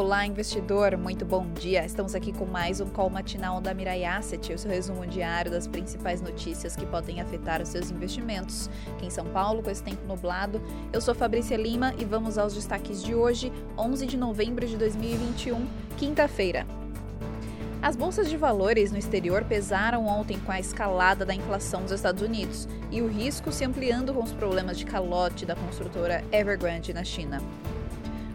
Olá, investidor, muito bom dia. Estamos aqui com mais um call matinal da Mirai Asset, o seu resumo diário das principais notícias que podem afetar os seus investimentos. Aqui em São Paulo, com esse tempo nublado, eu sou Fabrícia Lima e vamos aos destaques de hoje, 11 de novembro de 2021, quinta-feira. As bolsas de valores no exterior pesaram ontem com a escalada da inflação dos Estados Unidos e o risco se ampliando com os problemas de calote da construtora Evergrande na China.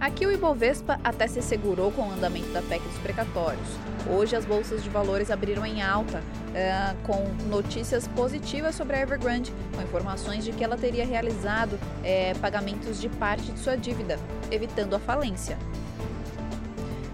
Aqui o Ibovespa até se segurou com o andamento da PEC dos precatórios. Hoje as bolsas de valores abriram em alta, uh, com notícias positivas sobre a Evergrande, com informações de que ela teria realizado uh, pagamentos de parte de sua dívida, evitando a falência.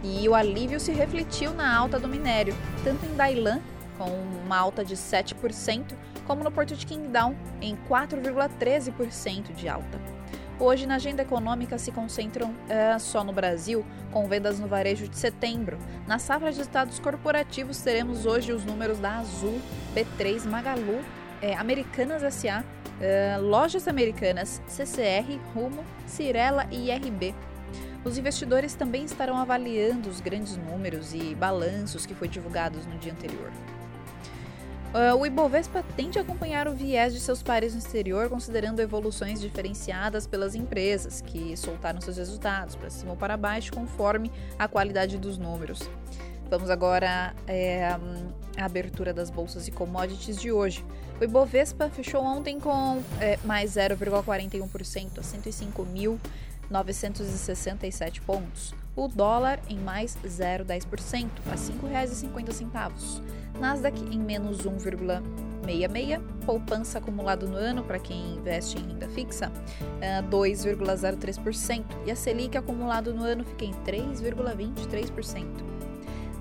E o alívio se refletiu na alta do minério, tanto em Dailan, com uma alta de 7%, como no Porto de Qingdao, em 4,13% de alta. Hoje, na agenda econômica, se concentram é, só no Brasil, com vendas no varejo de setembro. Na safra de estados corporativos, teremos hoje os números da Azul, B3, Magalu, é, Americanas SA, é, Lojas Americanas, CCR, Rumo, Cirela e IRB. Os investidores também estarão avaliando os grandes números e balanços que foi divulgados no dia anterior. Uh, o Ibovespa tende a acompanhar o viés de seus pares no exterior, considerando evoluções diferenciadas pelas empresas que soltaram seus resultados para cima ou para baixo, conforme a qualidade dos números. Vamos agora é, a abertura das bolsas e commodities de hoje. O Ibovespa fechou ontem com é, mais 0,41% a 105.967 pontos. O dólar em mais 0,10% a R$ 5,50. Nasdaq em menos 1,66%, poupança acumulado no ano para quem investe em renda fixa, 2,03%, e a Selic acumulado no ano fica em 3,23%.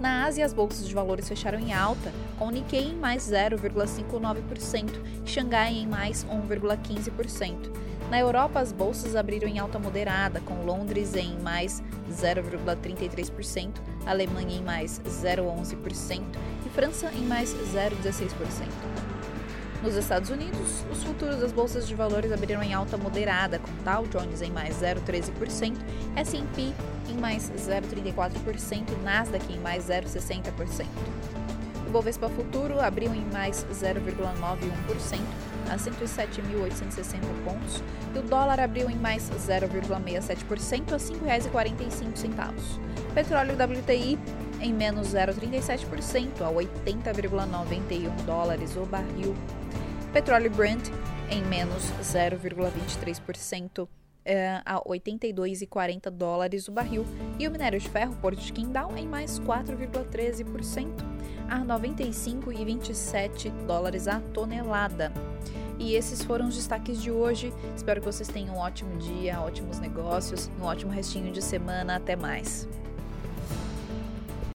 Na Ásia, as bolsas de valores fecharam em alta, com o Nikkei em mais 0,59% e Xangai em mais 1,15%. Na Europa, as bolsas abriram em alta moderada, com Londres em mais 0,33%, Alemanha em mais 0,11% e França em mais 0,16%. Nos Estados Unidos, os futuros das bolsas de valores abriram em alta moderada, com Dow Jones em mais 0,13%, S&P em mais 0,34% e Nasdaq em mais 0,60%. O Bovespa Futuro abriu em mais 0,91%, a 107.860 pontos, e o dólar abriu em mais 0,67% a R$ 5,45. Petróleo WTI em menos 0,37% a 80,91 dólares o barril. Petróleo Brent em menos 0,23% eh, a 82,40 dólares o barril e o minério de ferro Porto de Qingdao em mais 4,13% a 95,27 dólares a tonelada. E esses foram os destaques de hoje. Espero que vocês tenham um ótimo dia, ótimos negócios, um ótimo restinho de semana. Até mais.